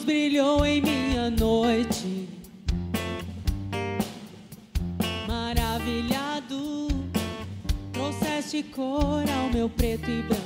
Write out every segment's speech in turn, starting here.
Luz brilhou em minha noite. Maravilhado, trouxeste cor ao meu preto e branco.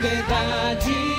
Liberdade.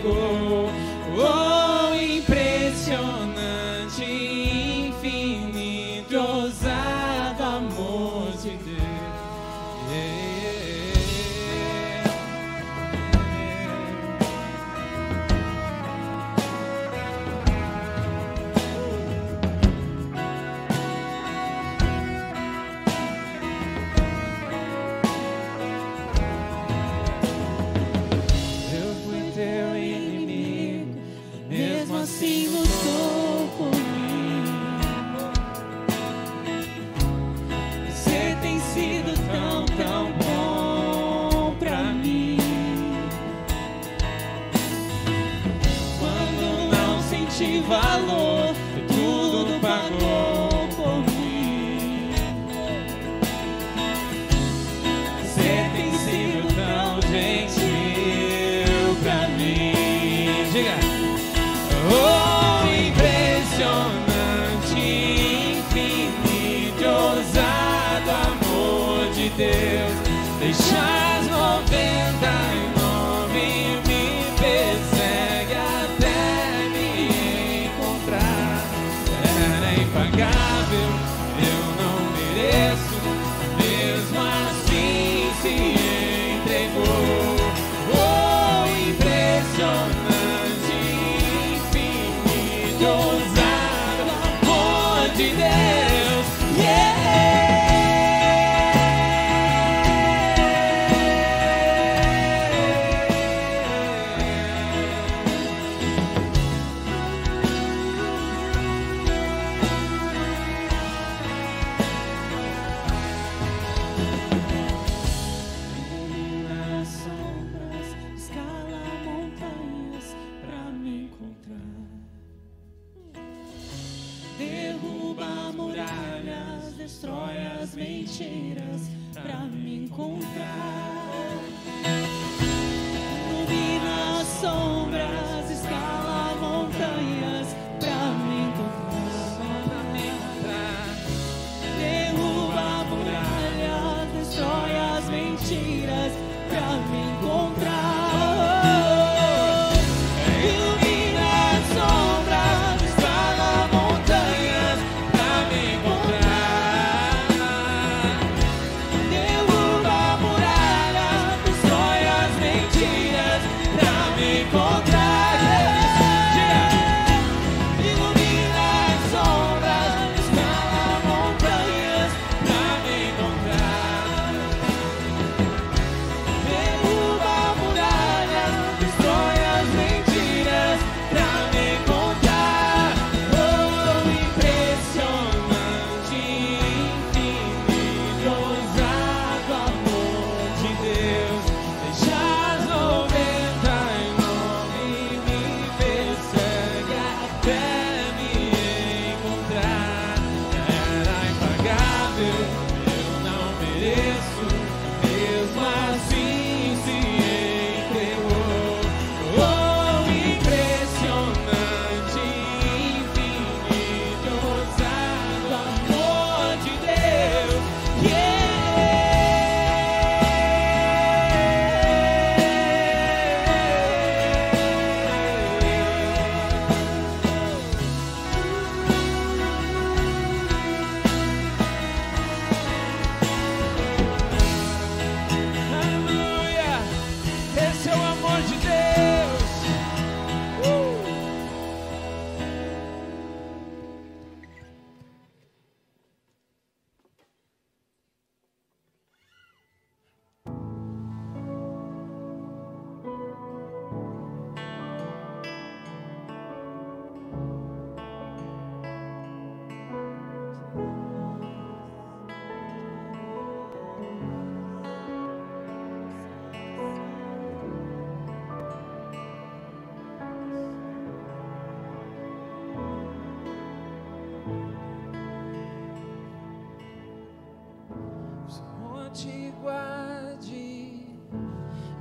Entregou.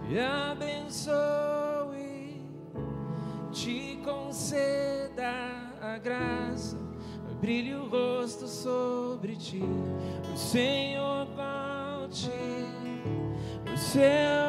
te abençoe, te conceda a graça, brilhe o rosto sobre ti, o Senhor volte, o Senhor.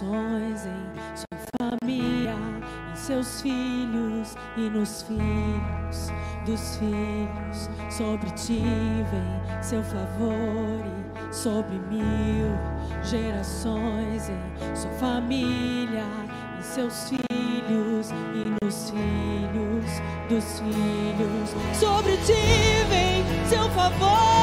gerações, em sua família, em seus filhos e nos filhos dos filhos. Sobre ti vem seu favor e sobre mil gerações, em sua família, em seus filhos e nos filhos dos filhos. Sobre ti vem seu favor.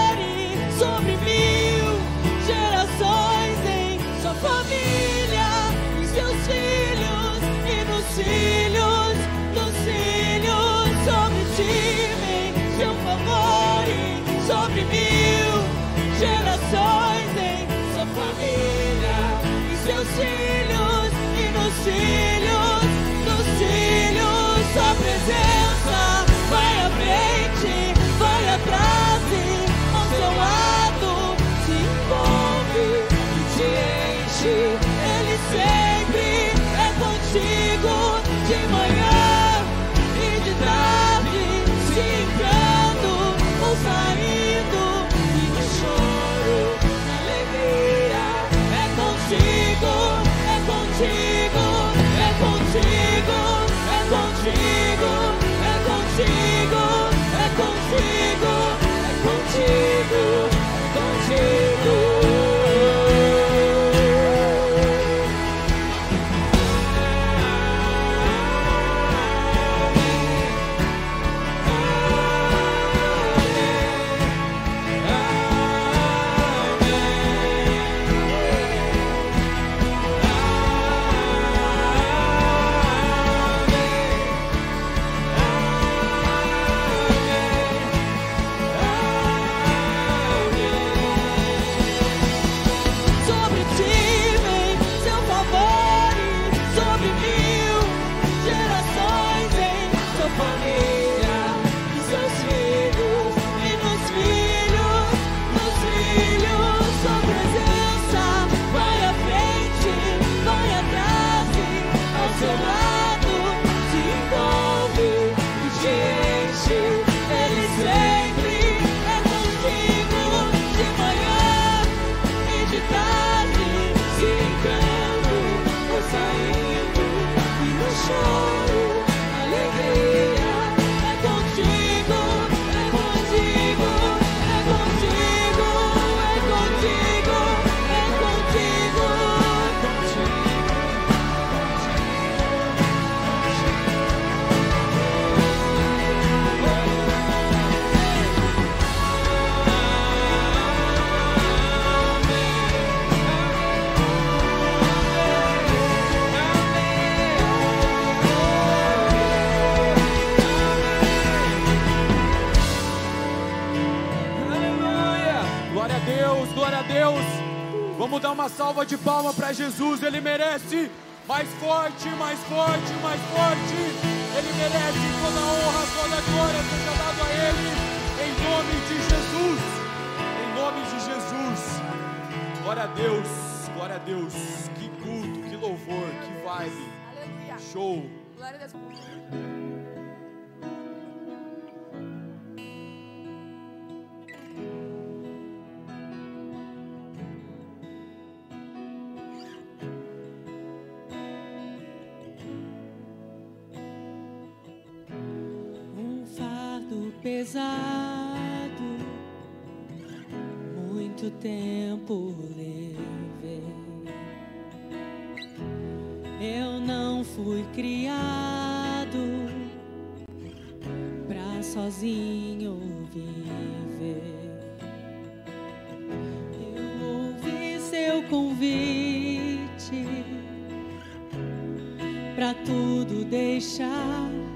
uma salva de palma para Jesus, ele merece. Mais forte, mais forte, mais forte. Ele merece toda honra, toda a glória seja dado a ele, em nome de Jesus. Em nome de Jesus. Glória a Deus, glória a Deus. Que culto, que louvor, que vibe. Aleluia. Show. Glória a Deus. tempo levei. Eu não fui criado pra sozinho viver. Eu ouvi seu convite pra tudo deixar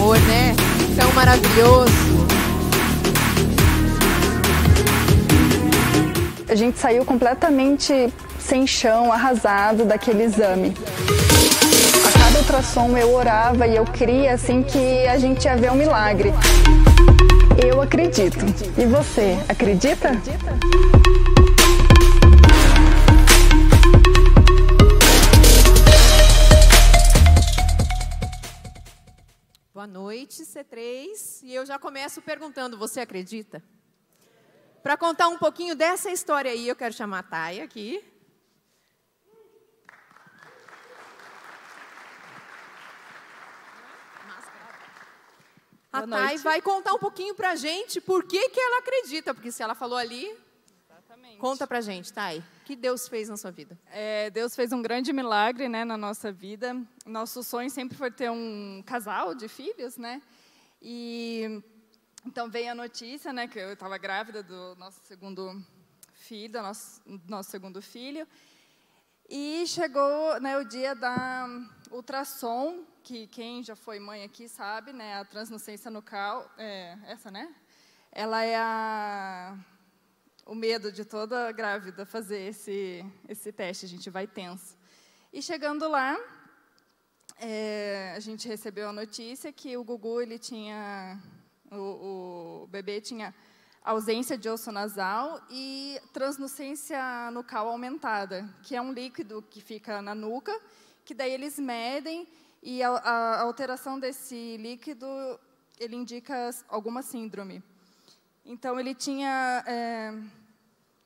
amor, né? Tão maravilhoso. A gente saiu completamente sem chão, arrasado daquele exame. A cada ultrassom eu orava e eu cria assim que a gente ia ver um milagre. Eu acredito. E você, acredita? Boa noite, C3. E eu já começo perguntando: você acredita? Para contar um pouquinho dessa história aí, eu quero chamar a Thay aqui. A Thay vai contar um pouquinho pra gente por que, que ela acredita, porque se ela falou ali. Conta pra gente, Thay. O que Deus fez na sua vida? É, Deus fez um grande milagre né, na nossa vida. Nosso sonho sempre foi ter um casal de filhos, né? E então veio a notícia, né, que eu estava grávida do nosso segundo filho, do nosso, nosso segundo filho. E chegou né, o dia da ultrassom, que quem já foi mãe aqui sabe, né, a transnucência nucal, é, essa, né? Ela é a, o medo de toda grávida fazer esse, esse teste, a gente vai tenso. E chegando lá, é, a gente recebeu a notícia que o Gugu, ele tinha, o, o bebê tinha ausência de osso nasal e translucência nucal aumentada, que é um líquido que fica na nuca, que daí eles medem e a, a alteração desse líquido, ele indica alguma síndrome. Então, ele tinha é,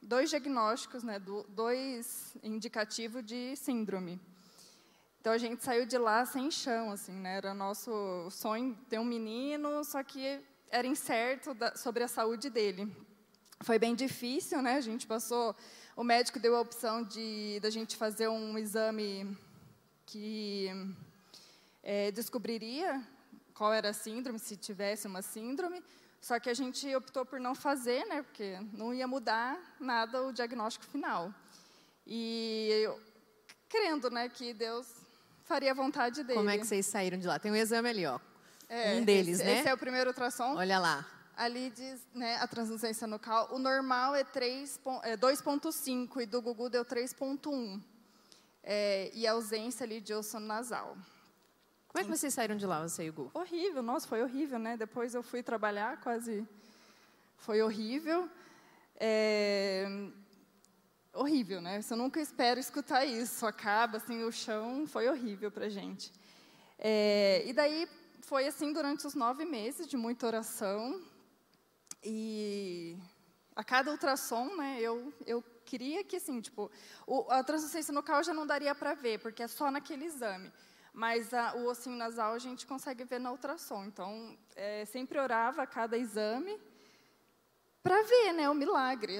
dois diagnósticos, né, do, dois indicativos de síndrome. Então, a gente saiu de lá sem chão, assim, né, era nosso sonho ter um menino, só que era incerto da, sobre a saúde dele. Foi bem difícil, né, a gente passou, o médico deu a opção de da gente fazer um exame que é, descobriria qual era a síndrome, se tivesse uma síndrome, só que a gente optou por não fazer, né, porque não ia mudar nada o diagnóstico final. E eu, crendo, né, que Deus faria a vontade dele. Como é que vocês saíram de lá? Tem um exame ali, ó. É, um deles, esse, né? Esse é o primeiro ultrassom. Olha lá. Ali diz, né, a translucência nucal. O normal é, 3 pon- é 2,5 e do Gugu deu 3,1. É, e a ausência ali de osso nasal. Como é que vocês saíram de lá, você e o Gu? Horrível, nossa, foi horrível, né? Depois eu fui trabalhar, quase foi horrível. É, Horrível, né? Você nunca espera escutar isso. Acaba assim, o chão foi horrível para gente. É, e daí foi assim durante os nove meses de muita oração. E a cada ultrassom, né? Eu eu queria que, assim, tipo, o, a translucência nucal já não daria para ver, porque é só naquele exame. Mas a, o ossinho nasal a gente consegue ver na ultrassom. Então, é, sempre orava a cada exame para ver, né, o milagre,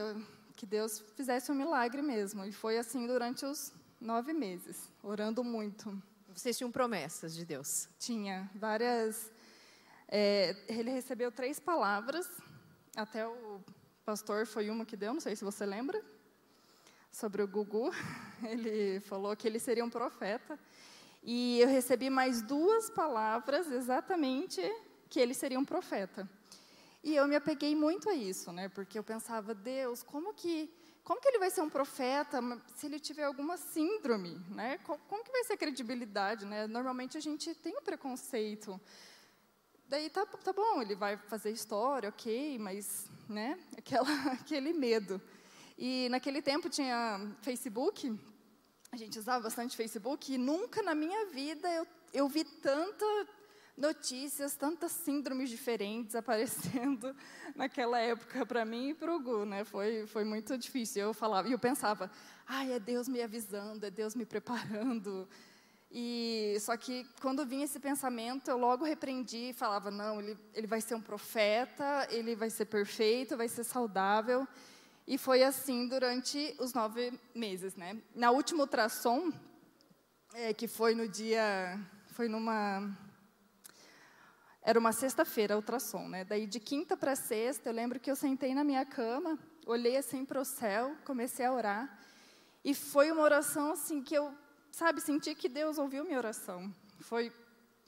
que Deus fizesse um milagre mesmo. E foi assim durante os nove meses, orando muito. Vocês tinham promessas de Deus? Tinha várias. É, ele recebeu três palavras, até o pastor foi uma que deu, não sei se você lembra, sobre o Gugu. Ele falou que ele seria um profeta. E eu recebi mais duas palavras exatamente que ele seria um profeta. E eu me apeguei muito a isso, né? Porque eu pensava, Deus, como que como que ele vai ser um profeta se ele tiver alguma síndrome, né? Como que vai ser a credibilidade, né? Normalmente a gente tem um preconceito. Daí tá, tá bom, ele vai fazer história, ok, mas, né? Aquela, aquele medo. E naquele tempo tinha Facebook, a gente usava bastante Facebook e nunca na minha vida eu, eu vi tanta notícias, tantas síndromes diferentes aparecendo naquela época para mim e para o Gu, né? Foi, foi muito difícil. Eu falava, e eu pensava, ai, é Deus me avisando, é Deus me preparando. E só que quando vinha esse pensamento, eu logo repreendi e falava, não, ele, ele vai ser um profeta, ele vai ser perfeito, vai ser saudável. E foi assim durante os nove meses, né? Na última ultrassom, é, que foi no dia, foi numa, era uma sexta-feira, ultrassom, né? Daí de quinta para sexta, eu lembro que eu sentei na minha cama, olhei assim para o céu, comecei a orar, e foi uma oração assim que eu, sabe, senti que Deus ouviu minha oração. Foi,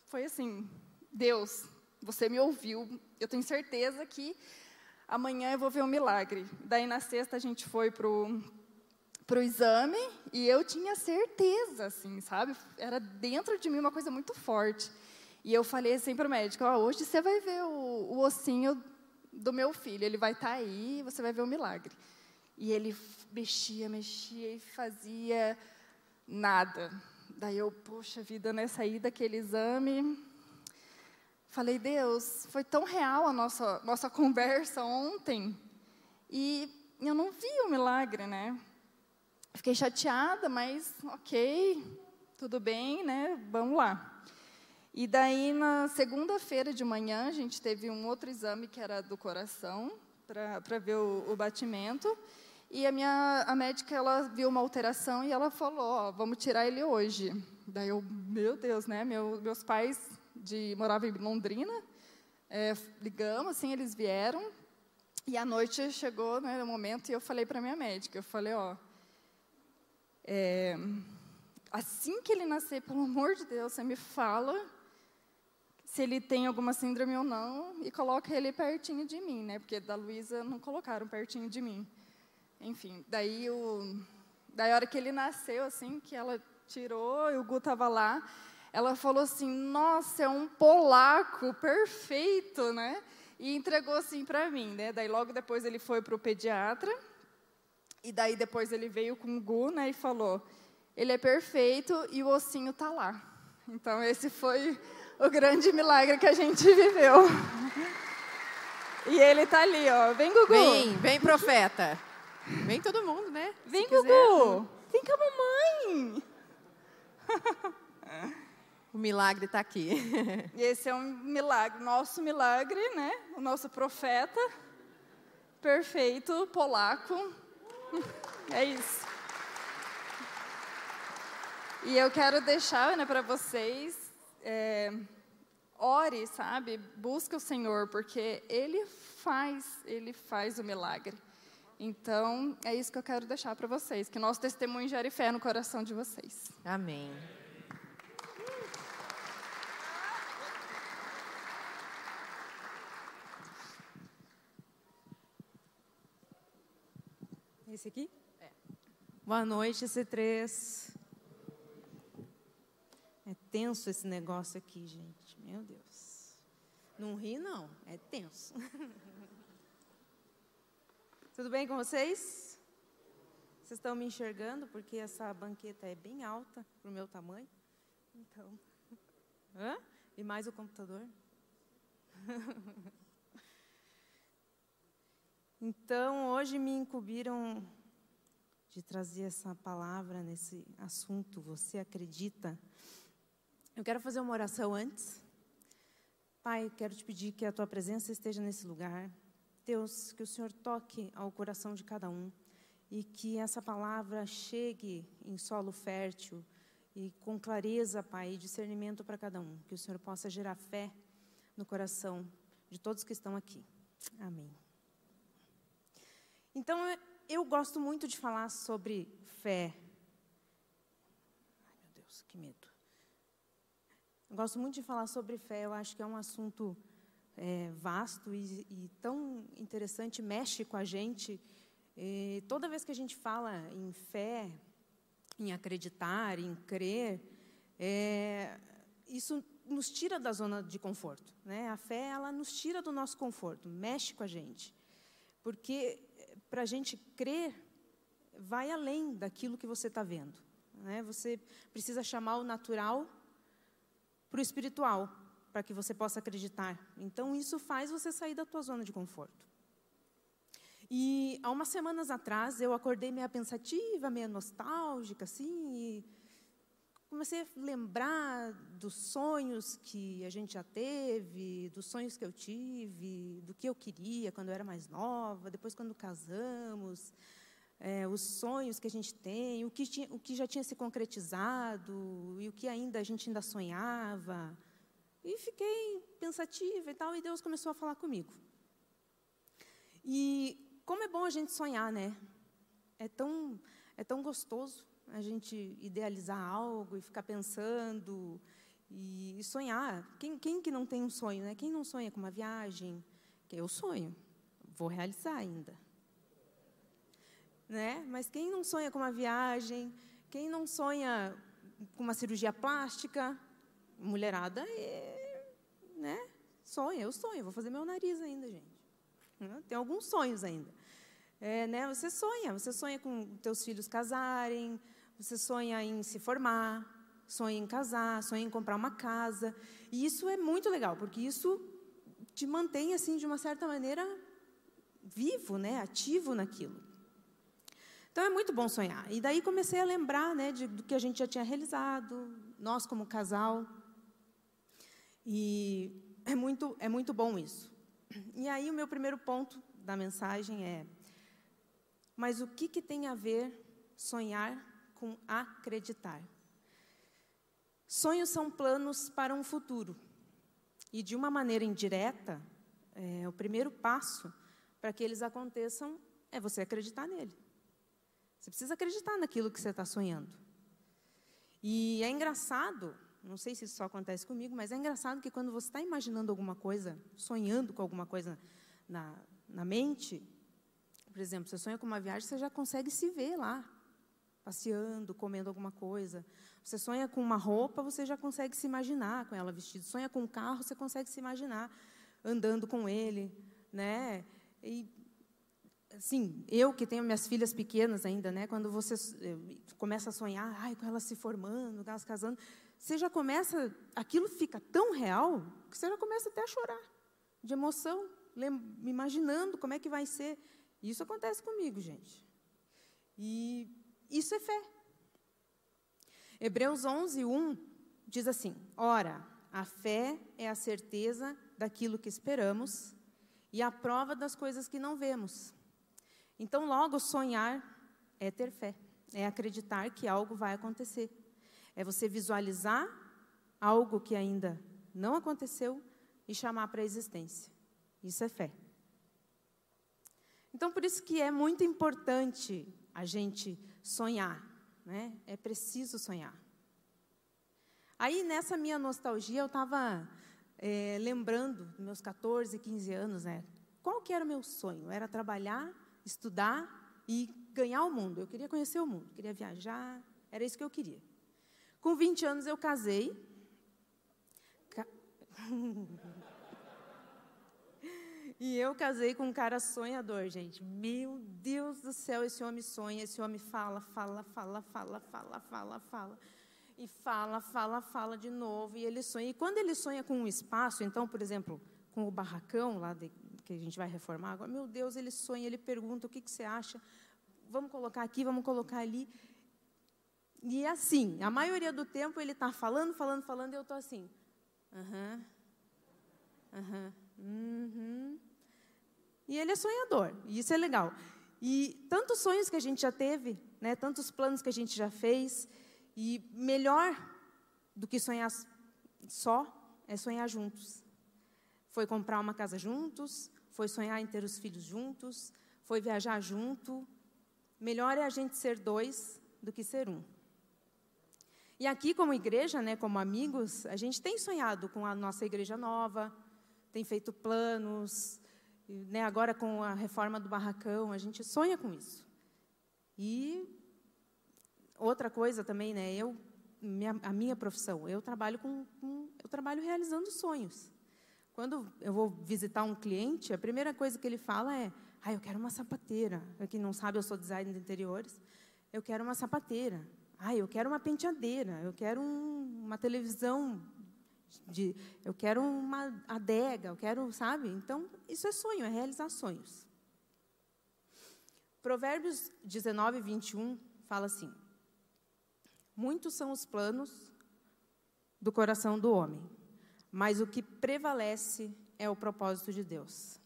foi assim, Deus, você me ouviu. Eu tenho certeza que amanhã eu vou ver um milagre. Daí na sexta a gente foi pro pro exame e eu tinha certeza, assim, sabe? Era dentro de mim uma coisa muito forte. E eu falei assim para o médico: oh, hoje você vai ver o, o, ossinho do meu filho, ele vai estar tá aí, você vai ver o milagre. E ele mexia, mexia e fazia nada. Daí eu, poxa vida, né, saí daquele exame, Falei, Deus, foi tão real a nossa, nossa conversa ontem e eu não vi o milagre, né? Fiquei chateada, mas ok, tudo bem, né? Vamos lá. E daí, na segunda-feira de manhã, a gente teve um outro exame que era do coração, para ver o, o, batimento. E a minha a médica ela viu uma alteração e ela falou: ó, vamos tirar ele hoje. Daí eu, meu Deus, né? Meu, meus pais de morava em Londrina. É, ligamos, assim, eles vieram. E à noite chegou né, o momento e eu falei para minha médica, eu falei, ó, é, assim que ele nascer, pelo amor de Deus, você me fala se ele tem alguma síndrome ou não e coloca ele pertinho de mim, né? Porque da Luísa não colocaram pertinho de mim. Enfim, daí o daí a hora que ele nasceu assim, que ela tirou, e o Gu estava lá, ela falou assim: Nossa, é um polaco perfeito, né? E entregou assim para mim, né? Daí logo depois ele foi para o pediatra, e daí depois ele veio com o Gu, né? E falou: Ele é perfeito e o ossinho tá lá. Então esse foi o grande milagre que a gente viveu. E ele tá ali, ó. Vem, Gugu. Vem, vem, profeta. Vem todo mundo, né? Vem, Gugu. Vem com a mamãe. O milagre está aqui. Esse é um milagre, nosso milagre, né? O nosso profeta perfeito, polaco. É isso. E eu quero deixar né, para vocês, é, ore, sabe? Busca o Senhor, porque Ele faz, Ele faz o milagre. Então, é isso que eu quero deixar para vocês, que nosso testemunho gere fé no coração de vocês. Amém. Esse aqui? É. Boa noite, C3. É tenso esse negócio aqui, gente. Meu Deus. Não ri, não. É tenso. Tudo bem com vocês? Vocês estão me enxergando? Porque essa banqueta é bem alta para o meu tamanho. Então. Hã? E mais o computador. Então, hoje me incumbiram de trazer essa palavra nesse assunto. Você acredita? Eu quero fazer uma oração antes. Pai, quero te pedir que a tua presença esteja nesse lugar. Deus, que o Senhor toque ao coração de cada um e que essa palavra chegue em solo fértil e com clareza, Pai, e discernimento para cada um. Que o Senhor possa gerar fé no coração de todos que estão aqui. Amém. Então, eu gosto muito de falar sobre fé. Ai, meu Deus, que medo. Eu gosto muito de falar sobre fé, eu acho que é um assunto é, vasto e, e, tão interessante, mexe com a gente. E toda vez que a gente fala em fé, em acreditar, em crer, é, isso nos tira da zona de conforto. Né? A fé, ela nos tira do nosso conforto, mexe com a gente. Porque para a gente crer, vai além daquilo que você está vendo. Né? Você precisa chamar o natural para o espiritual, para que você possa acreditar. Então, isso faz você sair da tua zona de conforto. E há umas semanas atrás, eu acordei meio pensativa, meio nostálgica, assim, e comecei a lembrar dos sonhos que a gente já teve, dos sonhos que eu tive, do que eu queria quando eu era mais nova, depois quando casamos, é, os sonhos que a gente tem, o que, tinha, o que já tinha se concretizado e o que ainda a gente ainda sonhava. E fiquei pensativa e tal, e Deus começou a falar comigo. E como é bom a gente sonhar, né? É tão, é tão gostoso a gente idealizar algo e ficar pensando e, sonhar. Quem, quem que não tem um sonho, né? Quem não sonha com uma viagem? Eu sonho, vou realizar ainda. Né? Mas quem não sonha com uma viagem? Quem não sonha com uma cirurgia plástica? Mulherada, é, né? Sonha, eu sonho, vou fazer meu nariz ainda, gente. Tem alguns sonhos ainda. É, né? Você sonha, você sonha com teus filhos casarem, você sonha em se formar, sonha em casar, sonha em comprar uma casa. E isso é muito legal, porque isso te mantém, assim, de uma certa maneira, vivo, né? ativo naquilo. Então é muito bom sonhar. E daí comecei a lembrar né, de, do que a gente já tinha realizado, nós como casal. E é muito, é muito bom isso. E aí o meu primeiro ponto da mensagem é: mas o que, que tem a ver sonhar com acreditar. Sonhos são planos para um futuro. E, de uma maneira indireta, é, o primeiro passo para que eles aconteçam é você acreditar nele. Você precisa acreditar naquilo que você está sonhando. E é engraçado, não sei se isso só acontece comigo, mas é engraçado que quando você está imaginando alguma coisa, sonhando com alguma coisa na, na mente, por exemplo, você sonha com uma viagem, você já consegue se ver lá, passeando, comendo alguma coisa. Você sonha com uma roupa, você já consegue se imaginar com ela vestida. Sonha com um carro, você consegue se imaginar andando com ele, né? E assim, eu que tenho minhas filhas pequenas ainda, né? Quando você começa a sonhar, ai, com elas se formando, elas casando, você já começa, aquilo fica tão real que você já começa até a chorar de emoção, imaginando como é que vai ser. Isso acontece comigo, gente. E isso é fé. Hebreus 11, 1 diz assim: Ora, a fé é a certeza daquilo que esperamos e a prova das coisas que não vemos. Então, logo, sonhar é ter fé, é acreditar que algo vai acontecer. É você visualizar algo que ainda não aconteceu e chamar para a existência. Isso é fé. Então, por isso que é muito importante a gente sonhar, né? É preciso sonhar. Aí, nessa minha nostalgia, eu estava é, lembrando meus 14, 15 anos, né? Qual que era o meu sonho? Era trabalhar, estudar e ganhar o mundo. Eu queria conhecer o mundo, queria viajar, era isso que eu queria. Com 20 anos eu casei. Ca... E eu casei com um cara sonhador, gente. Meu Deus do céu, esse homem sonha, esse homem fala, fala, fala, fala, fala, fala, fala. E fala, fala, fala de novo, e ele sonha. E quando ele sonha com um espaço, então, por exemplo, com o barracão lá de, que a gente vai reformar agora, meu Deus, ele sonha, ele pergunta o que, que você acha. vamos colocar aqui, vamos colocar ali. E é assim, a maioria do tempo ele está falando, falando, falando, e eu estou assim. Aham. Aham. Uhum. E ele é sonhador, e isso é legal. E tantos sonhos que a gente já teve, né, tantos planos que a gente já fez, e melhor do que sonhar só é sonhar juntos. Foi comprar uma casa juntos, foi sonhar em ter os filhos juntos, foi viajar junto. Melhor é a gente ser dois do que ser um. E aqui, como igreja, né, como amigos, a gente tem sonhado com a nossa igreja nova, tem feito planos, né, agora com a reforma do barracão, a gente sonha com isso. E outra coisa também, né, eu, minha, a minha profissão, eu trabalho com, com, eu trabalho realizando sonhos. Quando eu vou visitar um cliente, a primeira coisa que ele fala é: "Ah, eu quero uma sapateira". Para quem não sabe, eu sou designer de interiores. Eu quero uma sapateira. Ah, eu quero uma penteadeira, eu quero um, uma televisão, de, eu quero uma adega, eu quero, sabe? Então, isso é sonho, é realizar sonhos. Provérbios 19, 21 fala assim: Muitos são os planos do coração do homem, mas o que prevalece é o propósito de Deus.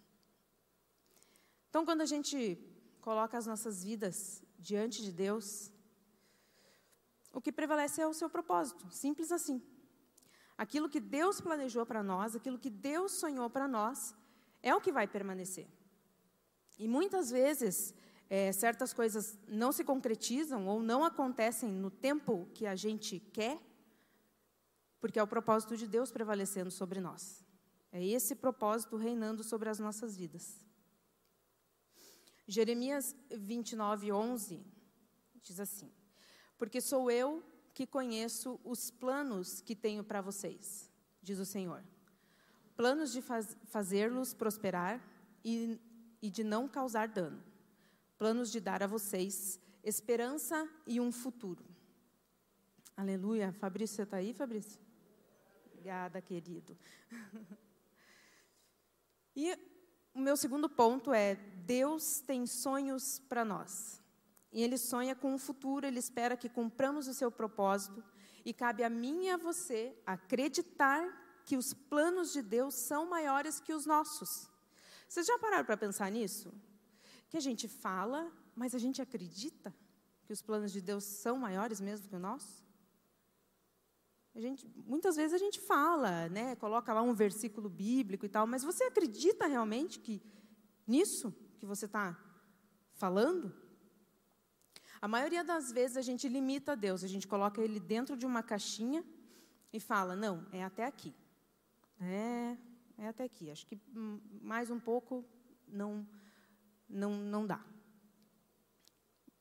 Então, quando a gente coloca as nossas vidas diante de Deus, o que prevalece é o seu propósito, simples assim. Aquilo que Deus planejou para nós, aquilo que Deus sonhou para nós, é o que vai permanecer. E muitas vezes, é, certas coisas não se concretizam ou não acontecem no tempo que a gente quer, porque é o propósito de Deus prevalecendo sobre nós. É esse propósito reinando sobre as nossas vidas. Jeremias 29, 11 diz assim: porque sou eu que conheço os planos que tenho para vocês, diz o Senhor. Planos de faz, fazê-los prosperar e, e de não causar dano. Planos de dar a vocês esperança e um futuro. Aleluia. Fabrício, você está aí, Fabrício? Obrigada, querido. e o meu segundo ponto é: Deus tem sonhos para nós. E ele sonha com um futuro, ele espera que cumpramos o seu propósito. E cabe a mim e a você acreditar que os planos de Deus são maiores que os nossos. Vocês já pararam para pensar nisso? Que a gente fala, mas a gente acredita que os planos de Deus são maiores mesmo que o nosso? A gente, muitas vezes a gente fala, né, coloca lá um versículo bíblico e tal, mas você acredita realmente que nisso que você está falando? A maioria das vezes a gente limita Deus, a gente coloca ele dentro de uma caixinha e fala: não, é até aqui. É, é até aqui. Acho que mais um pouco não, não, não dá.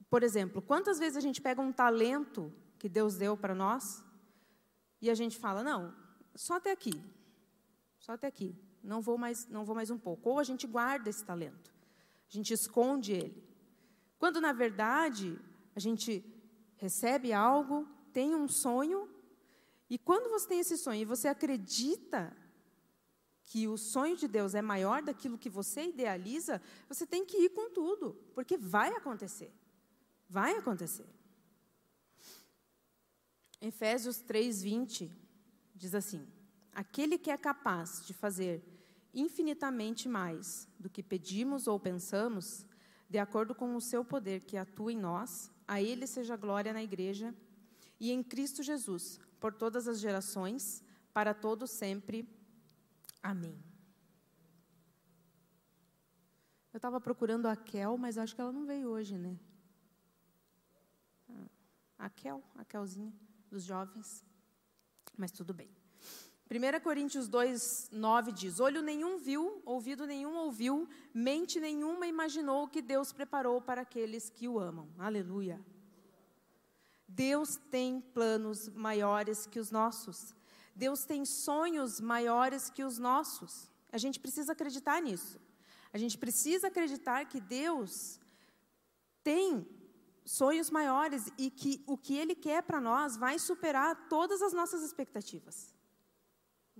Por exemplo, quantas vezes a gente pega um talento que Deus deu para nós e a gente fala: não, só até aqui, só até aqui. Não vou mais, não vou mais um pouco. Ou a gente guarda esse talento, a gente esconde ele. Quando na verdade a gente recebe algo, tem um sonho, e quando você tem esse sonho e você acredita que o sonho de Deus é maior daquilo que você idealiza, você tem que ir com tudo, porque vai acontecer. Vai acontecer. Efésios 3:20 diz assim: Aquele que é capaz de fazer infinitamente mais do que pedimos ou pensamos, de acordo com o seu poder que atua em nós, a Ele seja glória na igreja e em Cristo Jesus, por todas as gerações, para todos sempre. Amém. Eu estava procurando a Kel, mas acho que ela não veio hoje, né? Ah, a Kel, a Kelzinha, dos jovens. Mas tudo bem. 1 Coríntios 2, 9 diz: Olho nenhum viu, ouvido nenhum ouviu, mente nenhuma imaginou o que Deus preparou para aqueles que o amam. Aleluia. Deus tem planos maiores que os nossos. Deus tem sonhos maiores que os nossos. A gente precisa acreditar nisso. A gente precisa acreditar que Deus tem sonhos maiores e que o que Ele quer para nós vai superar todas as nossas expectativas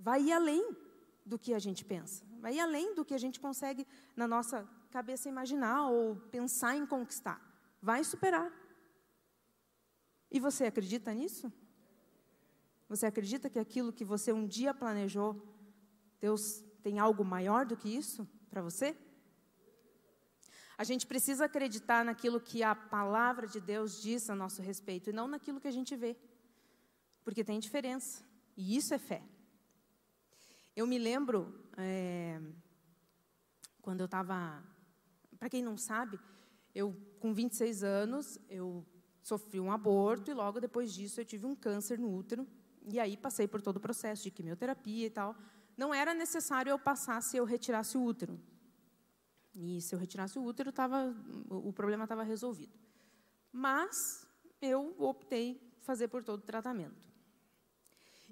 vai ir além do que a gente pensa, vai ir além do que a gente consegue na nossa cabeça imaginar ou pensar em conquistar. vai superar. E você acredita nisso? Você acredita que aquilo que você um dia planejou, Deus tem algo maior do que isso para você? A gente precisa acreditar naquilo que a palavra de Deus diz a nosso respeito e não naquilo que a gente vê. Porque tem diferença. E isso é fé. Eu me lembro, é, quando eu estava. Para quem não sabe, eu, com 26 anos, eu sofri um aborto e logo depois disso eu tive um câncer no útero. E aí passei por todo o processo de quimioterapia e tal. Não era necessário eu passar se eu retirasse o útero. E se eu retirasse o útero, tava, o problema estava resolvido. Mas eu optei fazer por todo o tratamento.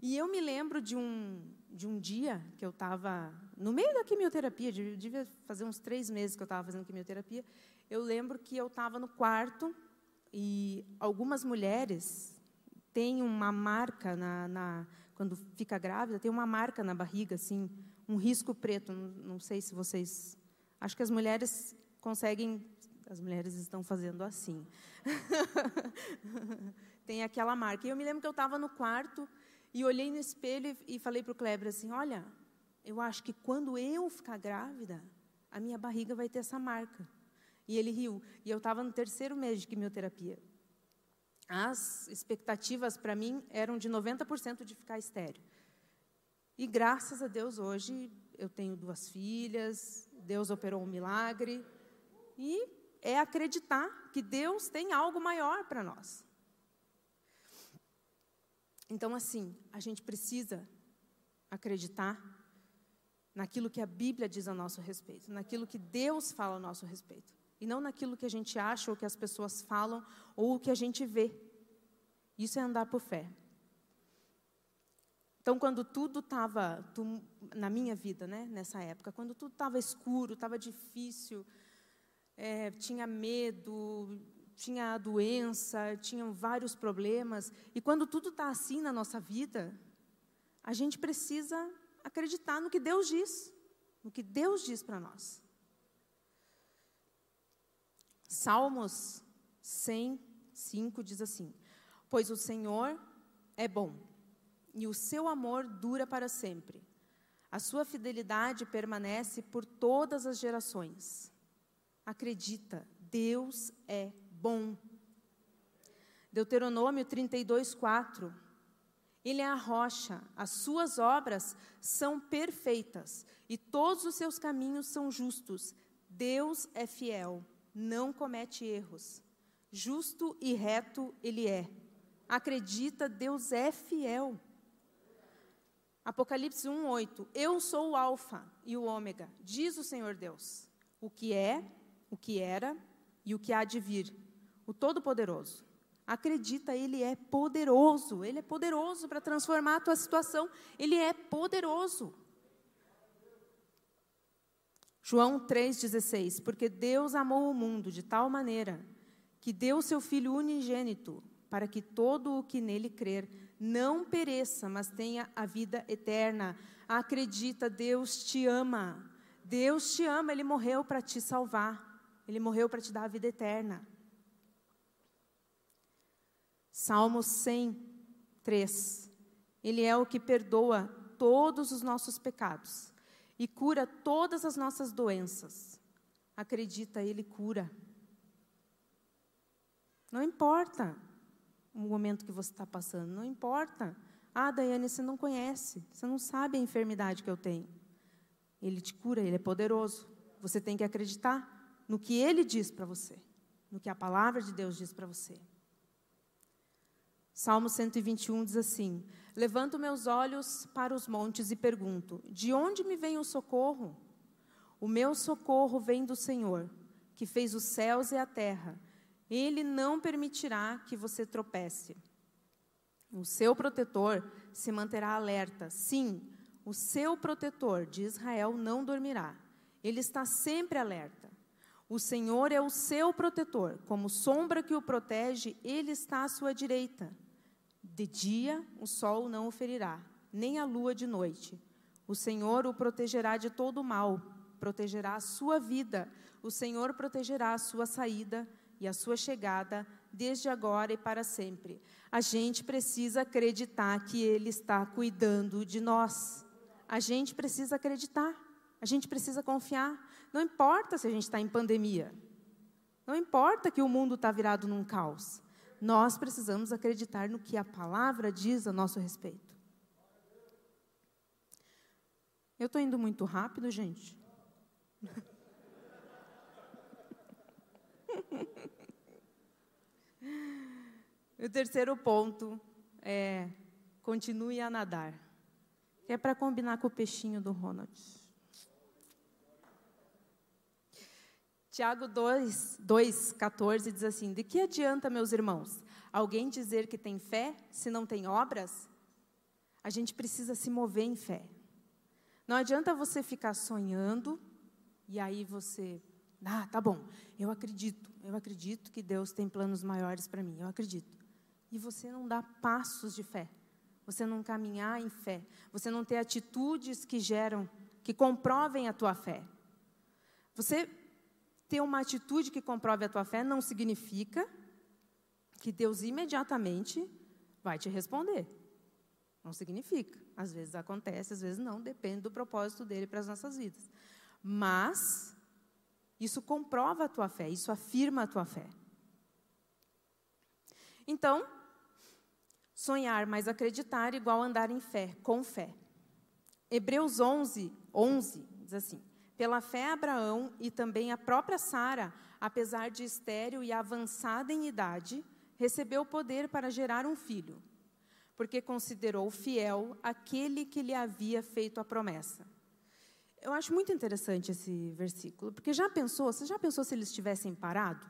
E eu me lembro de um, de um dia que eu estava no meio da quimioterapia, devia fazer uns três meses que eu estava fazendo quimioterapia. Eu lembro que eu estava no quarto e algumas mulheres tem uma marca na, na, quando fica grávida, tem uma marca na barriga, assim, um risco preto. Não, não sei se vocês. Acho que as mulheres conseguem. As mulheres estão fazendo assim. tem aquela marca. E eu me lembro que eu estava no quarto e olhei no espelho e, falei para o Kleber assim: Olha, eu acho que quando eu ficar grávida, a minha barriga vai ter essa marca. E ele riu. E eu estava no terceiro mês de quimioterapia as expectativas para mim eram de 90% de ficar estéreo. E graças a Deus hoje eu tenho duas filhas, Deus operou um milagre e é acreditar que Deus tem algo maior para nós. Então assim, a gente precisa acreditar naquilo que a Bíblia diz a nosso respeito, naquilo que Deus fala a nosso respeito e não naquilo que a gente acha ou que as pessoas falam ou o que a gente vê. Isso é andar por fé. Então, quando tudo estava, na minha vida, né, nessa época, quando tudo estava escuro, estava difícil, é, tinha medo, tinha a doença, tinham vários problemas, e quando tudo está assim na nossa vida, a gente precisa acreditar no que Deus diz, no que Deus diz para nós. Salmos 105 diz assim: Pois o Senhor é bom, e o seu amor dura para sempre. A sua fidelidade permanece por todas as gerações. Acredita, Deus é bom. Deuteronômio 32, 4. Ele é a rocha, as suas obras são perfeitas e todos os seus caminhos são justos. Deus é fiel não comete erros. Justo e reto ele é. Acredita, Deus é fiel. Apocalipse 1:8. Eu sou o alfa e o ômega, diz o Senhor Deus. O que é, o que era e o que há de vir. O todo-poderoso. Acredita, ele é poderoso. Ele é poderoso para transformar a tua situação. Ele é poderoso. João 3,16: Porque Deus amou o mundo de tal maneira que deu seu Filho unigênito, para que todo o que nele crer não pereça, mas tenha a vida eterna. Acredita, Deus te ama. Deus te ama, Ele morreu para te salvar. Ele morreu para te dar a vida eterna. Salmo 103. Ele é o que perdoa todos os nossos pecados e cura todas as nossas doenças. Acredita, Ele cura. Não importa o momento que você está passando, não importa. Ah, Daiane, você não conhece, você não sabe a enfermidade que eu tenho. Ele te cura, Ele é poderoso. Você tem que acreditar no que Ele diz para você, no que a palavra de Deus diz para você. Salmo 121 diz assim: Levanto meus olhos para os montes e pergunto: De onde me vem o socorro? O meu socorro vem do Senhor, que fez os céus e a terra. Ele não permitirá que você tropece. O seu protetor se manterá alerta. Sim, o seu protetor de Israel não dormirá. Ele está sempre alerta. O Senhor é o seu protetor, como sombra que o protege, ele está à sua direita. De dia o sol não o ferirá, nem a lua de noite. O Senhor o protegerá de todo mal, protegerá a sua vida. O Senhor protegerá a sua saída e a sua chegada desde agora e para sempre. A gente precisa acreditar que Ele está cuidando de nós. A gente precisa acreditar. A gente precisa confiar. Não importa se a gente está em pandemia. Não importa que o mundo está virado num caos. Nós precisamos acreditar no que a palavra diz a nosso respeito. Eu estou indo muito rápido, gente? o terceiro ponto é continue a nadar. É para combinar com o peixinho do Ronald. Tiago 2, 2, 14 diz assim: De que adianta, meus irmãos, alguém dizer que tem fé se não tem obras? A gente precisa se mover em fé. Não adianta você ficar sonhando e aí você, ah, tá bom, eu acredito, eu acredito que Deus tem planos maiores para mim, eu acredito. E você não dá passos de fé, você não caminhar em fé, você não ter atitudes que geram, que comprovem a tua fé. Você ter uma atitude que comprove a tua fé não significa que Deus imediatamente vai te responder. Não significa. Às vezes acontece, às vezes não, depende do propósito dele para as nossas vidas. Mas isso comprova a tua fé, isso afirma a tua fé. Então, sonhar, mas acreditar igual andar em fé, com fé. Hebreus 11, 11 diz assim: Pela fé Abraão e também a própria Sara, apesar de estéril e avançada em idade, recebeu poder para gerar um filho porque considerou fiel aquele que lhe havia feito a promessa. Eu acho muito interessante esse versículo, porque já pensou, você já pensou se eles tivessem parado?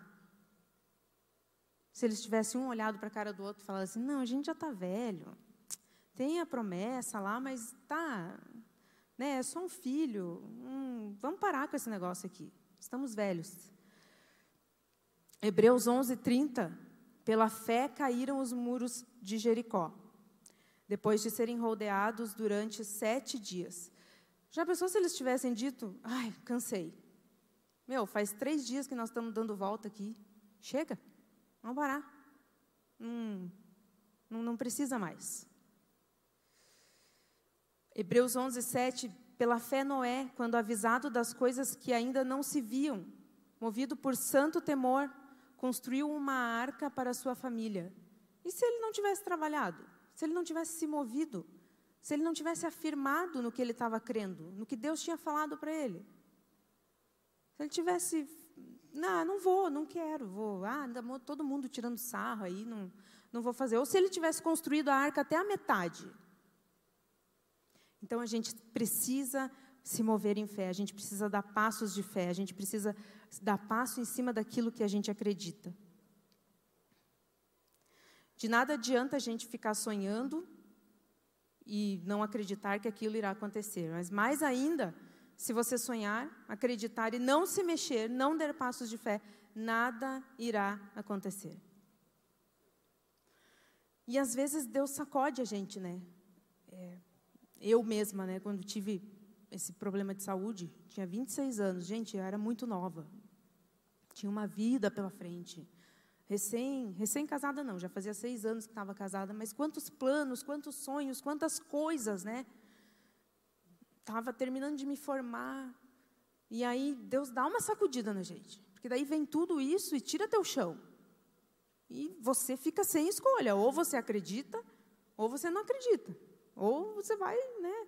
Se eles tivessem um olhado para a cara do outro e falado assim, não, a gente já está velho, tem a promessa lá, mas tá, né, é só um filho, hum, vamos parar com esse negócio aqui, estamos velhos. Hebreus 11, 30, pela fé caíram os muros de Jericó depois de serem rodeados durante sete dias. Já pensou se eles tivessem dito, ai, cansei. Meu, faz três dias que nós estamos dando volta aqui. Chega, vamos parar. Hum, não, não precisa mais. Hebreus 11, 7. Pela fé, Noé, quando avisado das coisas que ainda não se viam, movido por santo temor, construiu uma arca para sua família. E se ele não tivesse trabalhado? se ele não tivesse se movido, se ele não tivesse afirmado no que ele estava crendo, no que Deus tinha falado para ele. Se ele tivesse, não, não vou, não quero, vou, ah, todo mundo tirando sarro aí, não, não vou fazer. Ou se ele tivesse construído a arca até a metade. Então a gente precisa se mover em fé, a gente precisa dar passos de fé, a gente precisa dar passo em cima daquilo que a gente acredita. De nada adianta a gente ficar sonhando e não acreditar que aquilo irá acontecer. Mas mais ainda, se você sonhar, acreditar e não se mexer, não der passos de fé, nada irá acontecer. E às vezes Deus sacode a gente, né? É, eu mesma, né, quando tive esse problema de saúde, tinha 26 anos, gente, eu era muito nova. Tinha uma vida pela frente. Recém, recém-casada não, já fazia seis anos que estava casada, mas quantos planos, quantos sonhos, quantas coisas, né? Estava terminando de me formar. E aí Deus dá uma sacudida na gente. Porque daí vem tudo isso e tira teu chão. E você fica sem escolha. Ou você acredita, ou você não acredita. Ou você vai, né?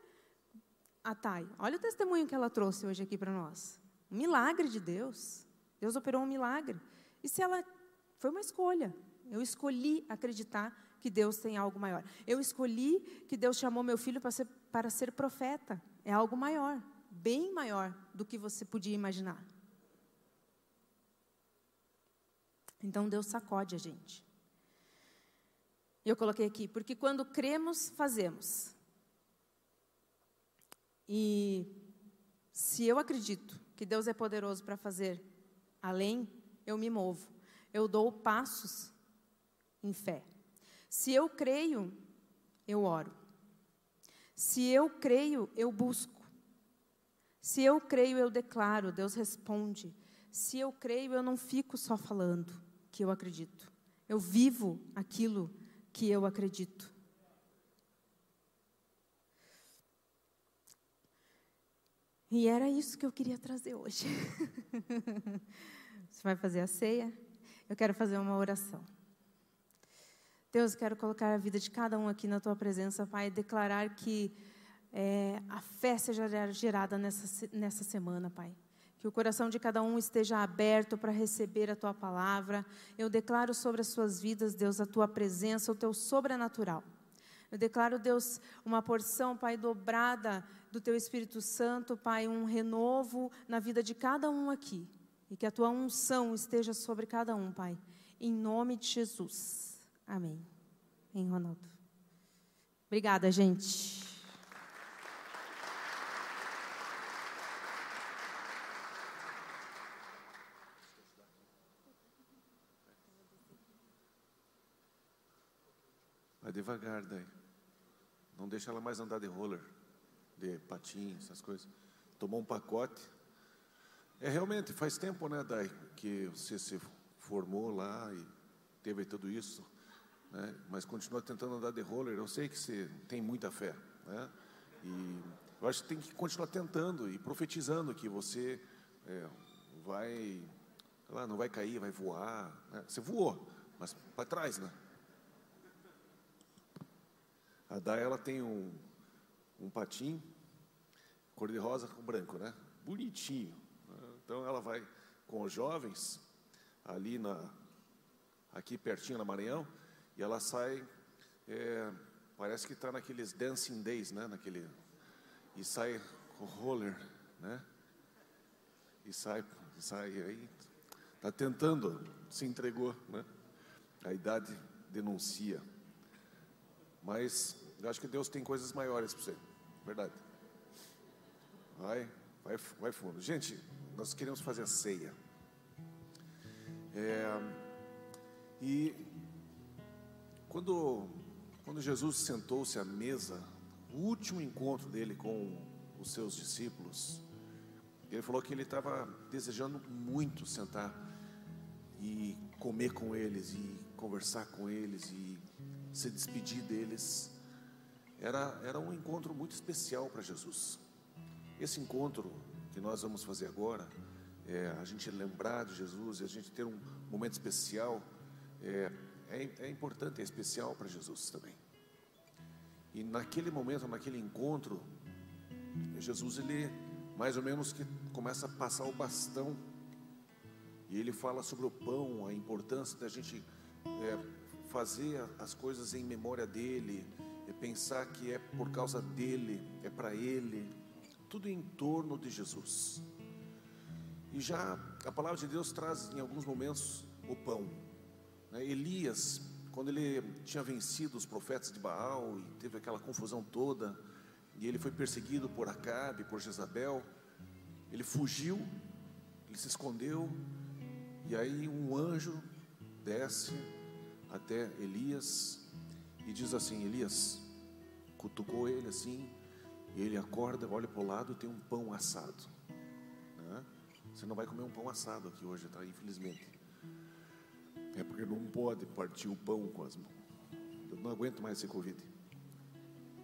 A Thay, olha o testemunho que ela trouxe hoje aqui para nós. Um milagre de Deus. Deus operou um milagre. E se ela foi uma escolha. Eu escolhi acreditar que Deus tem algo maior. Eu escolhi que Deus chamou meu filho para ser, para ser profeta. É algo maior, bem maior do que você podia imaginar. Então Deus sacode a gente. Eu coloquei aqui, porque quando cremos, fazemos. E se eu acredito que Deus é poderoso para fazer além, eu me movo eu dou passos em fé. Se eu creio, eu oro. Se eu creio, eu busco. Se eu creio, eu declaro, Deus responde. Se eu creio, eu não fico só falando. que eu acredito. Eu vivo aquilo que eu acredito. E era isso que eu queria trazer hoje. Você vai fazer a ceia? Eu quero fazer uma oração. Deus, quero colocar a vida de cada um aqui na tua presença, Pai, declarar que é, a fé seja gerada nessa, nessa semana, Pai. Que o coração de cada um esteja aberto para receber a tua palavra. Eu declaro sobre as suas vidas, Deus, a tua presença, o teu sobrenatural. Eu declaro, Deus, uma porção, Pai, dobrada do Teu Espírito Santo, Pai, um renovo na vida de cada um aqui. E que a Tua unção esteja sobre cada um, Pai. Em nome de Jesus. Amém. Em Ronaldo. Obrigada, gente. Vai devagar daí. Não deixa ela mais andar de roller, de patins, essas coisas. Tomou um pacote. É realmente, faz tempo, né, Dai, que você se formou lá e teve tudo isso, né? Mas continua tentando andar de roller. Eu sei que você tem muita fé, né? E eu acho que tem que continuar tentando e profetizando que você é, vai, lá, não vai cair, vai voar. Né? Você voou, mas para trás, né? A Day, ela tem um, um patim cor-de-rosa com branco, né? Bonitinho. Então ela vai com os jovens ali na aqui pertinho na Maranhão e ela sai é, parece que está naqueles dancing days, né? Naquele e sai com roller, né? E sai, sai aí, está tentando, se entregou, né? A idade denuncia. Mas eu acho que Deus tem coisas maiores para você, verdade. Vai, vai, vai fundo. Gente, nós queremos fazer a ceia. É, e quando, quando Jesus sentou-se à mesa, o último encontro dele com os seus discípulos, ele falou que ele estava desejando muito sentar e comer com eles e conversar com eles e se despedir deles. Era, era um encontro muito especial para Jesus. Esse encontro que nós vamos fazer agora, é, a gente lembrar de Jesus a gente ter um momento especial, é, é, é importante, é especial para Jesus também. E naquele momento, naquele encontro, Jesus ele mais ou menos que começa a passar o bastão e ele fala sobre o pão, a importância da gente é, fazer as coisas em memória dele, é pensar que é por causa dele, é para ele, tudo em torno de Jesus. E já a palavra de Deus traz em alguns momentos o pão. Né? Elias, quando ele tinha vencido os profetas de Baal e teve aquela confusão toda, e ele foi perseguido por Acabe, por Jezabel, ele fugiu, ele se escondeu, e aí um anjo desce até Elias e diz assim: Elias cutucou ele assim, e ele acorda, olha para o lado e tem um pão assado. Né? Você não vai comer um pão assado aqui hoje, tá? Infelizmente. É porque não pode partir o pão com as mãos. Eu não aguento mais esse Covid.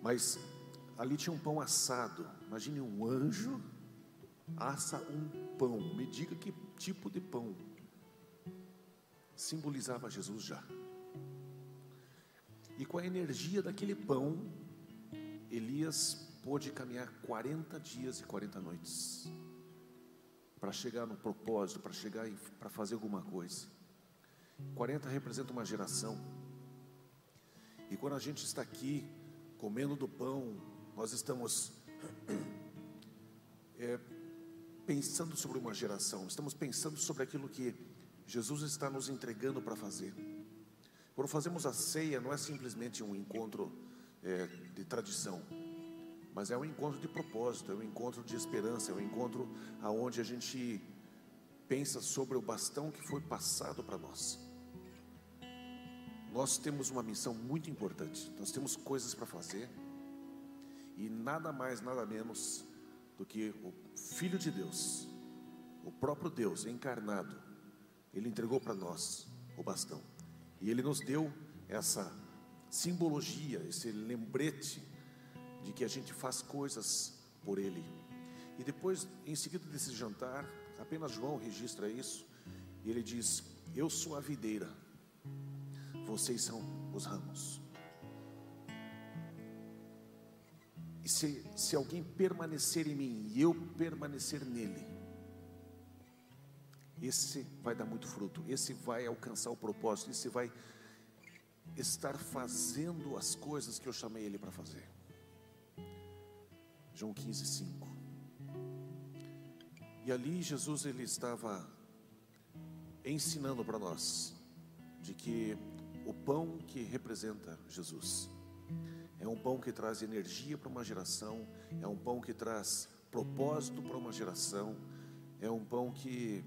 Mas ali tinha um pão assado. Imagine um anjo assa um pão. Me diga que tipo de pão simbolizava Jesus já. E com a energia daquele pão, Elias pôde caminhar 40 dias e 40 noites para chegar no propósito, para chegar para fazer alguma coisa. 40 representa uma geração. E quando a gente está aqui comendo do pão, nós estamos é, pensando sobre uma geração, estamos pensando sobre aquilo que Jesus está nos entregando para fazer. Quando fazemos a ceia, não é simplesmente um encontro é, de tradição, mas é um encontro de propósito, é um encontro de esperança, é um encontro aonde a gente pensa sobre o bastão que foi passado para nós. Nós temos uma missão muito importante, nós temos coisas para fazer, e nada mais, nada menos do que o Filho de Deus, o próprio Deus encarnado, Ele entregou para nós o bastão. E ele nos deu essa simbologia, esse lembrete de que a gente faz coisas por ele. E depois, em seguida desse jantar, apenas João registra isso, e ele diz: Eu sou a videira, vocês são os ramos. E se, se alguém permanecer em mim e eu permanecer nele, esse vai dar muito fruto, esse vai alcançar o propósito, esse vai estar fazendo as coisas que eu chamei ele para fazer. João 15, 5. E ali Jesus ele estava ensinando para nós de que o pão que representa Jesus é um pão que traz energia para uma geração, é um pão que traz propósito para uma geração, é um pão que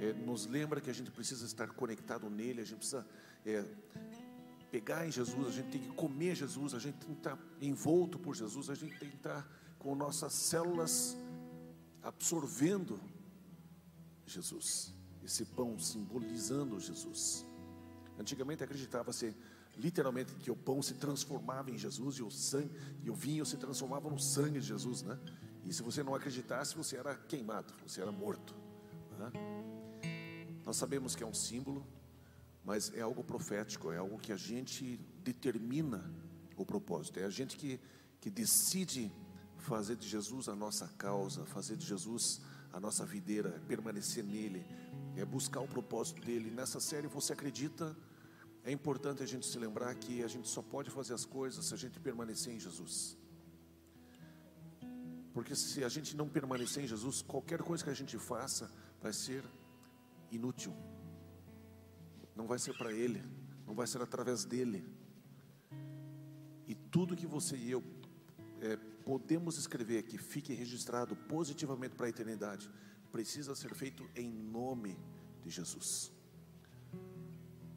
é, nos lembra que a gente precisa estar conectado nele, a gente precisa é, pegar em Jesus, a gente tem que comer Jesus, a gente tem que estar envolto por Jesus, a gente tem que estar com nossas células absorvendo Jesus, esse pão simbolizando Jesus. Antigamente acreditava-se literalmente que o pão se transformava em Jesus e o sangue e o vinho se transformava no sangue de Jesus, né? E se você não acreditasse, você era queimado, você era morto. Né? Nós sabemos que é um símbolo, mas é algo profético, é algo que a gente determina o propósito, é a gente que, que decide fazer de Jesus a nossa causa, fazer de Jesus a nossa videira, permanecer nele, é buscar o propósito dele. Nessa série você acredita? É importante a gente se lembrar que a gente só pode fazer as coisas se a gente permanecer em Jesus. Porque se a gente não permanecer em Jesus, qualquer coisa que a gente faça vai ser inútil. Não vai ser para Ele, não vai ser através dele. E tudo que você e eu é, podemos escrever que fique registrado positivamente para a eternidade, precisa ser feito em nome de Jesus.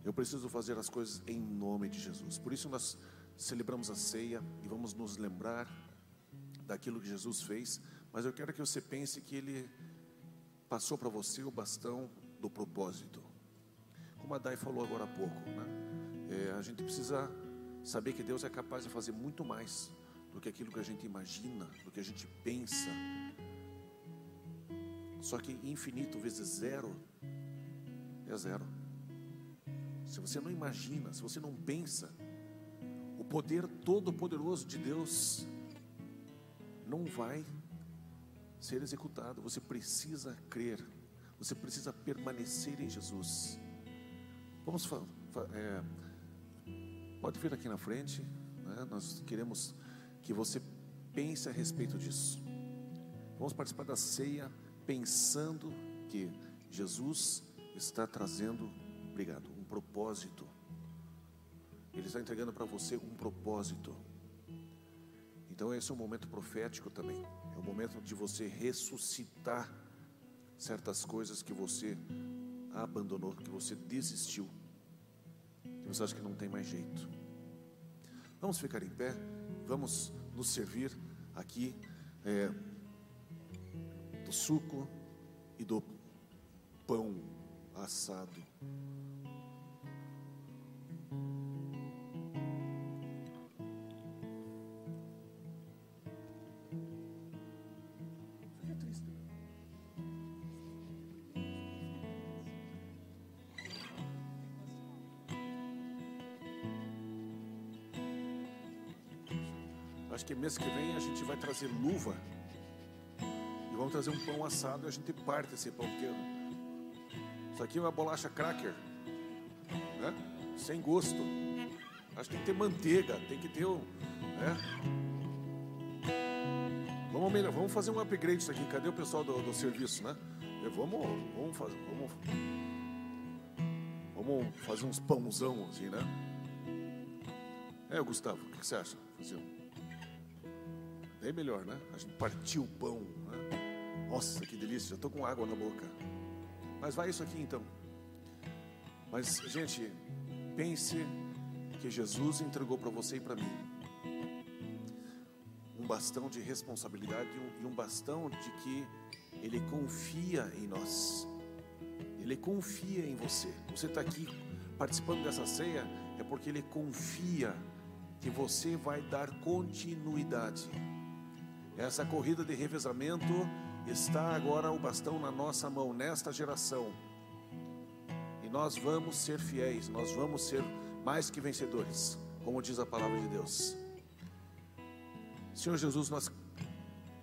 Eu preciso fazer as coisas em nome de Jesus. Por isso nós celebramos a ceia e vamos nos lembrar daquilo que Jesus fez, mas eu quero que você pense que ele passou para você o bastão do propósito. Como a Dai falou agora há pouco, né? É, a gente precisa saber que Deus é capaz de fazer muito mais do que aquilo que a gente imagina, do que a gente pensa. Só que infinito vezes zero é zero. Se você não imagina, se você não pensa, o poder todo-poderoso de Deus não vai ser executado. Você precisa crer, você precisa permanecer em Jesus. Vamos, é, pode vir aqui na frente, né? nós queremos que você pense a respeito disso. Vamos participar da ceia pensando que Jesus está trazendo, obrigado, um propósito. Ele está entregando para você um propósito. Então esse é um momento profético também. É o momento de você ressuscitar certas coisas que você abandonou, que você desistiu, que você acha que não tem mais jeito. Vamos ficar em pé, vamos nos servir aqui é, do suco e do pão assado. Mês que vem a gente vai trazer luva e vamos trazer um pão assado e a gente parte esse pão, porque isso aqui é uma bolacha cracker, né? Sem gosto. Acho que tem que ter manteiga, tem que ter o. Né? Vamos, melhor, vamos fazer um upgrade isso aqui. Cadê o pessoal do, do serviço, né? Vamos, vamos fazer. Vamos, vamos fazer uns pãozão assim, né? É, Gustavo, o que você acha? Fazer um. Bem melhor, né? A gente partiu o pão. Né? Nossa, que delícia, já estou com água na boca. Mas vai isso aqui então. Mas, gente, pense que Jesus entregou para você e para mim um bastão de responsabilidade e um bastão de que Ele confia em nós. Ele confia em você. Você está aqui participando dessa ceia é porque ele confia que você vai dar continuidade. Essa corrida de revezamento está agora o bastão na nossa mão, nesta geração. E nós vamos ser fiéis, nós vamos ser mais que vencedores, como diz a palavra de Deus. Senhor Jesus, nós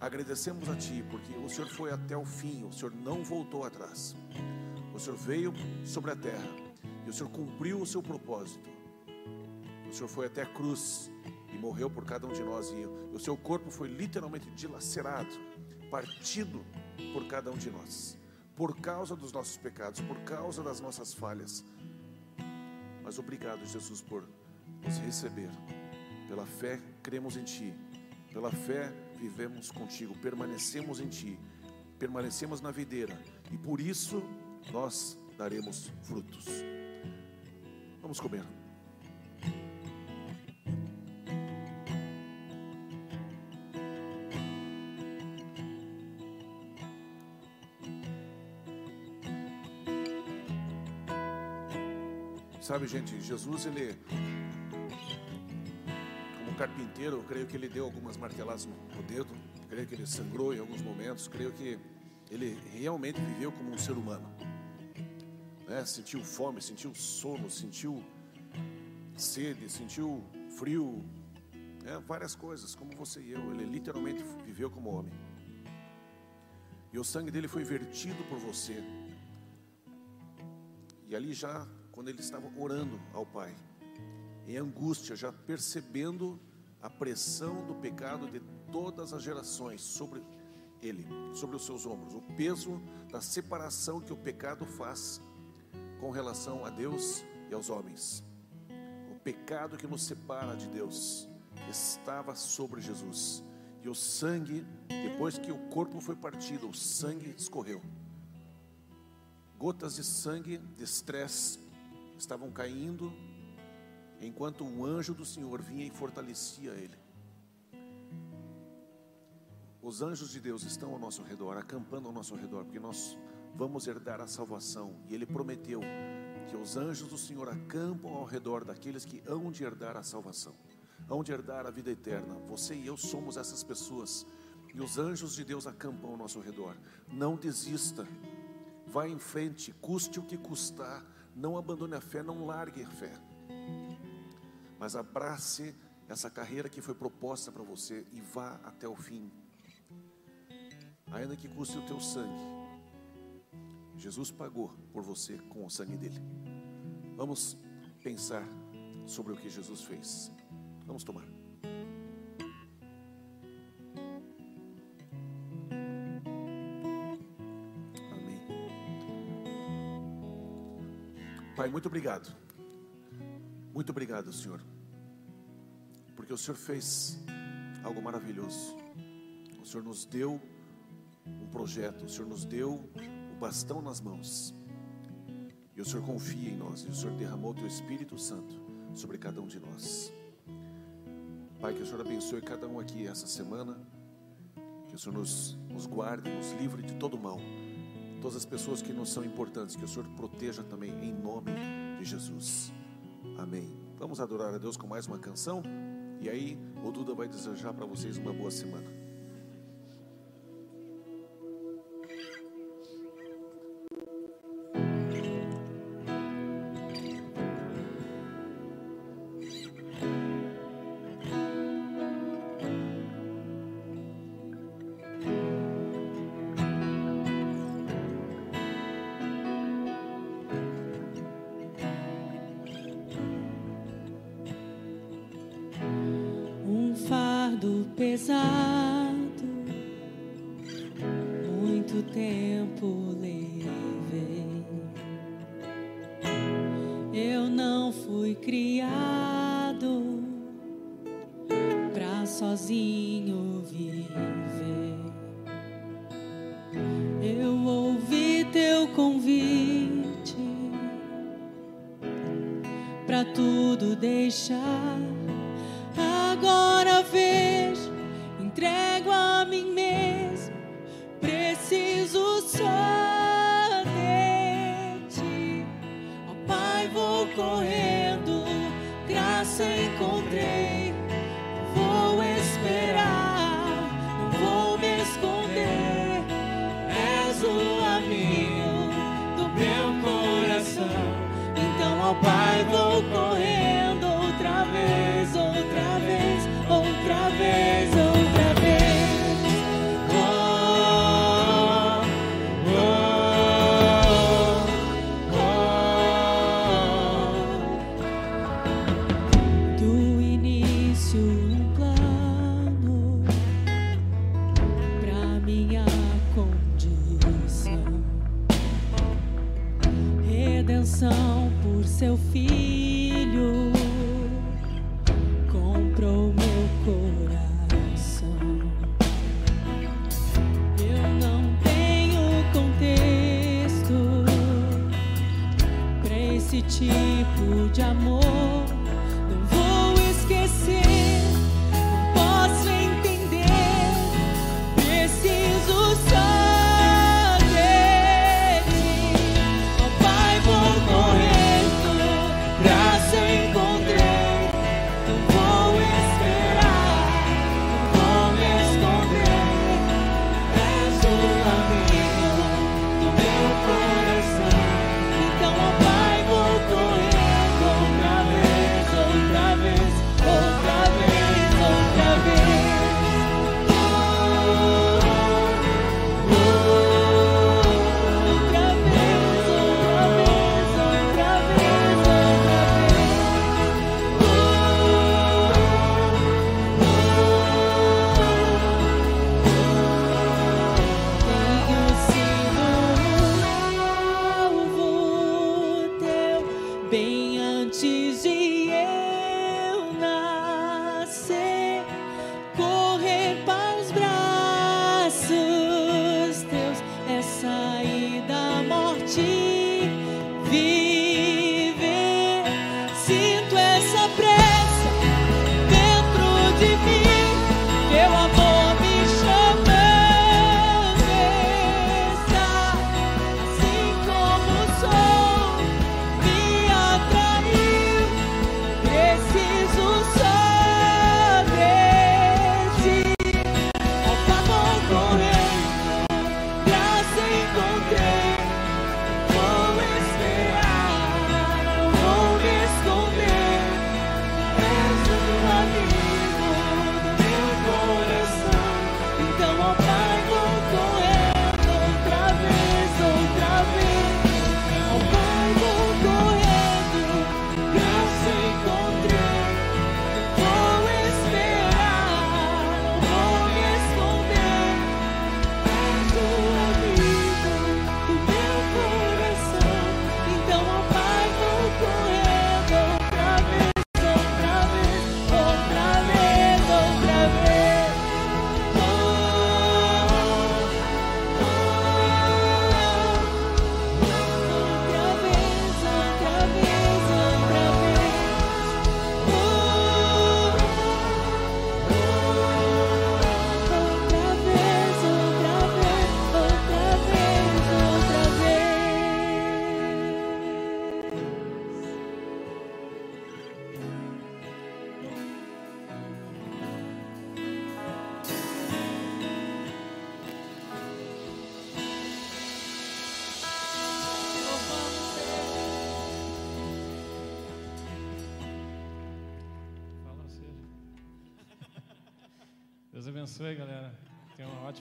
agradecemos a Ti, porque o Senhor foi até o fim, o Senhor não voltou atrás. O Senhor veio sobre a terra e o Senhor cumpriu o seu propósito. O Senhor foi até a cruz e morreu por cada um de nós, e o seu corpo foi literalmente dilacerado, partido por cada um de nós, por causa dos nossos pecados, por causa das nossas falhas. Mas obrigado, Jesus, por nos receber. Pela fé, cremos em Ti. Pela fé, vivemos contigo, permanecemos em Ti, permanecemos na videira, e por isso nós daremos frutos. Vamos comer. Sabe, gente, Jesus, ele, como carpinteiro, eu creio que ele deu algumas marteladas no, dedo, creio que ele sangrou em alguns momentos, creio que ele realmente viveu como um ser humano. Né? Sentiu fome, sentiu sono, sentiu sede, sentiu frio, né? várias coisas, como você e eu. Ele literalmente viveu como homem. E o sangue dele foi vertido por você. E ali já quando ele estava orando ao Pai, em angústia, já percebendo a pressão do pecado de todas as gerações sobre ele, sobre os seus ombros, o peso da separação que o pecado faz com relação a Deus e aos homens. O pecado que nos separa de Deus estava sobre Jesus. E o sangue, depois que o corpo foi partido, o sangue escorreu. Gotas de sangue de estresse estavam caindo, enquanto o anjo do Senhor vinha e fortalecia ele. Os anjos de Deus estão ao nosso redor, acampando ao nosso redor, porque nós vamos herdar a salvação. E Ele prometeu que os anjos do Senhor acampam ao redor daqueles que hão de herdar a salvação, hão de herdar a vida eterna. Você e eu somos essas pessoas. E os anjos de Deus acampam ao nosso redor. Não desista. Vá em frente, custe o que custar não abandone a fé, não largue a fé. Mas abrace essa carreira que foi proposta para você e vá até o fim. Ainda que custe o teu sangue. Jesus pagou por você com o sangue dele. Vamos pensar sobre o que Jesus fez. Vamos tomar. Pai, muito obrigado. Muito obrigado, Senhor. Porque o Senhor fez algo maravilhoso. O Senhor nos deu um projeto, o Senhor nos deu o bastão nas mãos. E o Senhor confia em nós, e o Senhor derramou o teu Espírito Santo sobre cada um de nós. Pai, que o Senhor abençoe cada um aqui essa semana. Que o Senhor nos, nos guarde, nos livre de todo mal todas as pessoas que não são importantes, que o Senhor proteja também, em nome de Jesus. Amém. Vamos adorar a Deus com mais uma canção, e aí o Duda vai desejar para vocês uma boa semana. para tudo deixar. Agora vejo, entrego a mim mesmo, preciso só de ti. Pai vou correndo, graça encontrei.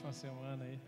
Ótima semana aí.